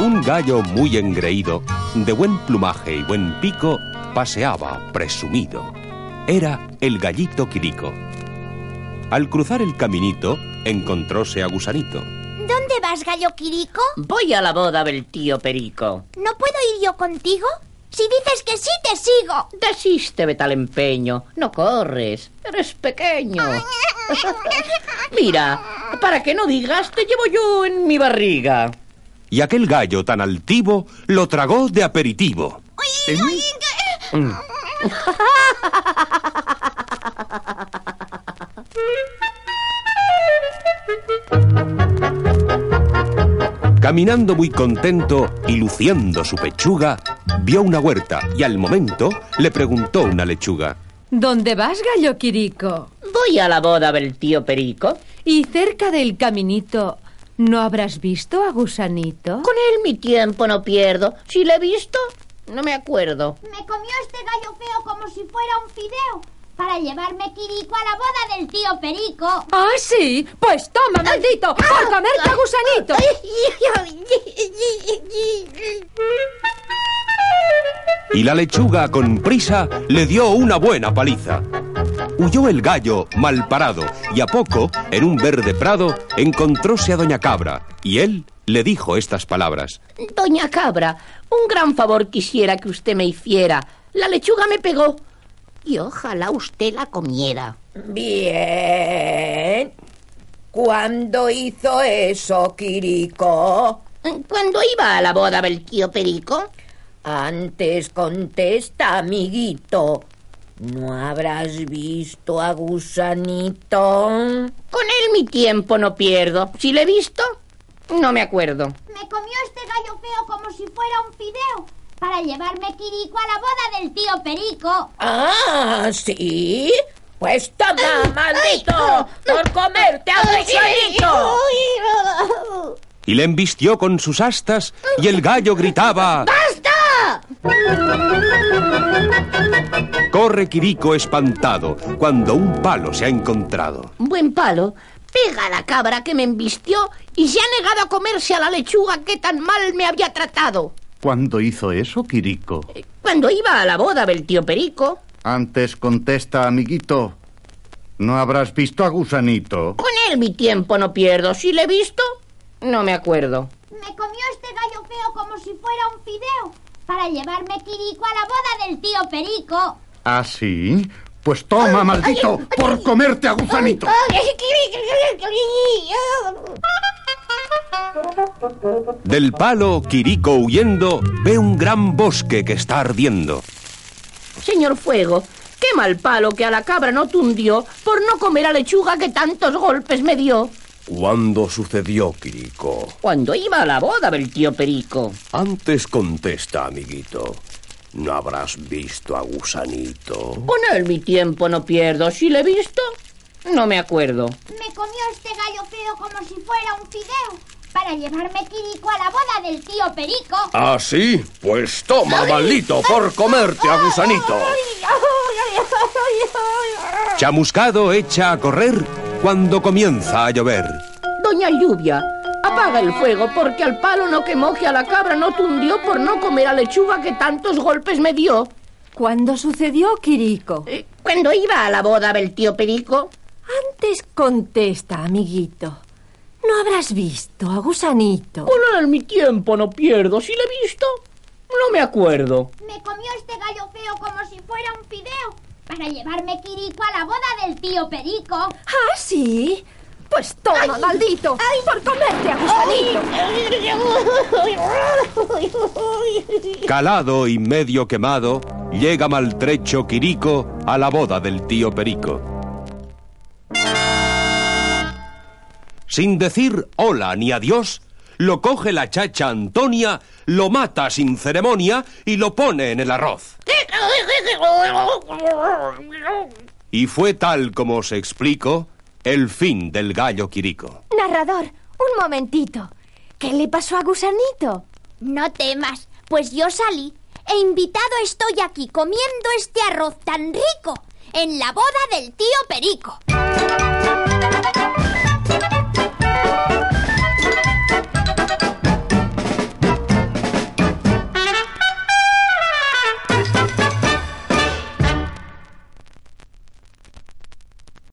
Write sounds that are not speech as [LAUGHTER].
Un gallo muy engreído, de buen plumaje y buen pico, paseaba presumido. Era el gallito Quirico. Al cruzar el caminito, encontróse a Gusanito. ¿Dónde vas, gallo Quirico? Voy a la boda del tío Perico. ¿No puedo ir yo contigo? Si dices que sí, te sigo. Desísteme tal empeño. No corres. Eres pequeño. [LAUGHS] Mira, para que no digas, te llevo yo en mi barriga. Y aquel gallo tan altivo lo tragó de aperitivo. Caminando muy contento y luciendo su pechuga, vio una huerta y al momento le preguntó una lechuga. ¿Dónde vas, gallo Quirico? Voy a la boda del tío Perico. Y cerca del caminito, ¿no habrás visto a Gusanito? Con él mi tiempo no pierdo. Si le he visto, no me acuerdo. Me comió este gallo feo como si fuera un fideo para llevarme Quirico a la boda del tío Perico. ¿Ah, sí? Pues toma, maldito, por comerte a Gusanito. Y la lechuga con prisa le dio una buena paliza. Huyó el gallo mal parado y a poco, en un verde prado, encontróse a Doña Cabra y él le dijo estas palabras. Doña Cabra, un gran favor quisiera que usted me hiciera. La lechuga me pegó y ojalá usted la comiera. Bien. ¿Cuándo hizo eso, Quirico? Cuando iba a la boda del tío Perico, Antes contesta, amiguito. ¿No habrás visto a Gusanito? con él mi tiempo no pierdo. Si le he visto, no me acuerdo. Me comió este gallo feo como si fuera un fideo para llevarme Quirico a la boda del tío Perico. Ah, ¿sí? Pues toma, maldito, por comerte a Gusanito. Y le embistió con sus astas y el gallo gritaba... Corre Quirico espantado cuando un palo se ha encontrado. Buen palo. Pega a la cabra que me embistió y se ha negado a comerse a la lechuga que tan mal me había tratado. ¿Cuándo hizo eso, Quirico? Cuando iba a la boda del tío Perico, Antes contesta, amiguito. ¿No habrás visto a Gusanito? con él mi tiempo no pierdo. Si le he visto, no me acuerdo. Me comió este gallo feo como si fuera un fideo para llevarme Quirico a la boda del tío Perico. ¿Ah, sí? Pues toma, maldito, por comerte a Gusanito. Del palo, Quirico huyendo, ve un gran bosque que está ardiendo. Señor Fuego, qué mal palo que a la cabra no tundió por no comer a lechuga que tantos golpes me dio. ¿Cuándo sucedió, Quirico? Cuando iba a la boda del tío Perico. Antes contesta, amiguito. ¿No habrás visto a Gusanito? Con él mi tiempo no pierdo. Si le he visto, no me acuerdo. Me comió este gallo feo como si fuera un fideo para llevarme Quirico a la boda del tío Perico. ¿Ah, sí? Pues toma, maldito, por comerte a Gusanito. Chamuscado echa a correr cuando comienza a llover. Doña Lluvia, apaga el fuego porque al palo no quemó que a la cabra no tundió por no comer a lechuga que tantos golpes me dio. ¿Cuándo sucedió, Quirico? Eh, Cuando iba a la boda del tío Perico, Antes contesta, amiguito. ¿No habrás visto a Gusanito? con él mi tiempo no pierdo. Si le he visto, no me acuerdo. Me comió este gallo feo como si fuera un fideo para llevarme Quirico a la boda del tío Perico. ¿Ah, sí? Pues toma, maldito, por comerte a Gusanito. Calado y medio quemado, llega maltrecho Quirico a la boda del tío Perico. Sin decir hola ni adiós, lo coge la chacha Antonia, lo mata sin ceremonia y lo pone en el arroz. Y fue tal como os explico el fin del gallo Quirico. Narrador, un momentito. ¿Qué le pasó a Gusanito? No temas, pues yo salí. e invitado estoy aquí comiendo este arroz tan rico en la boda del tío Perico.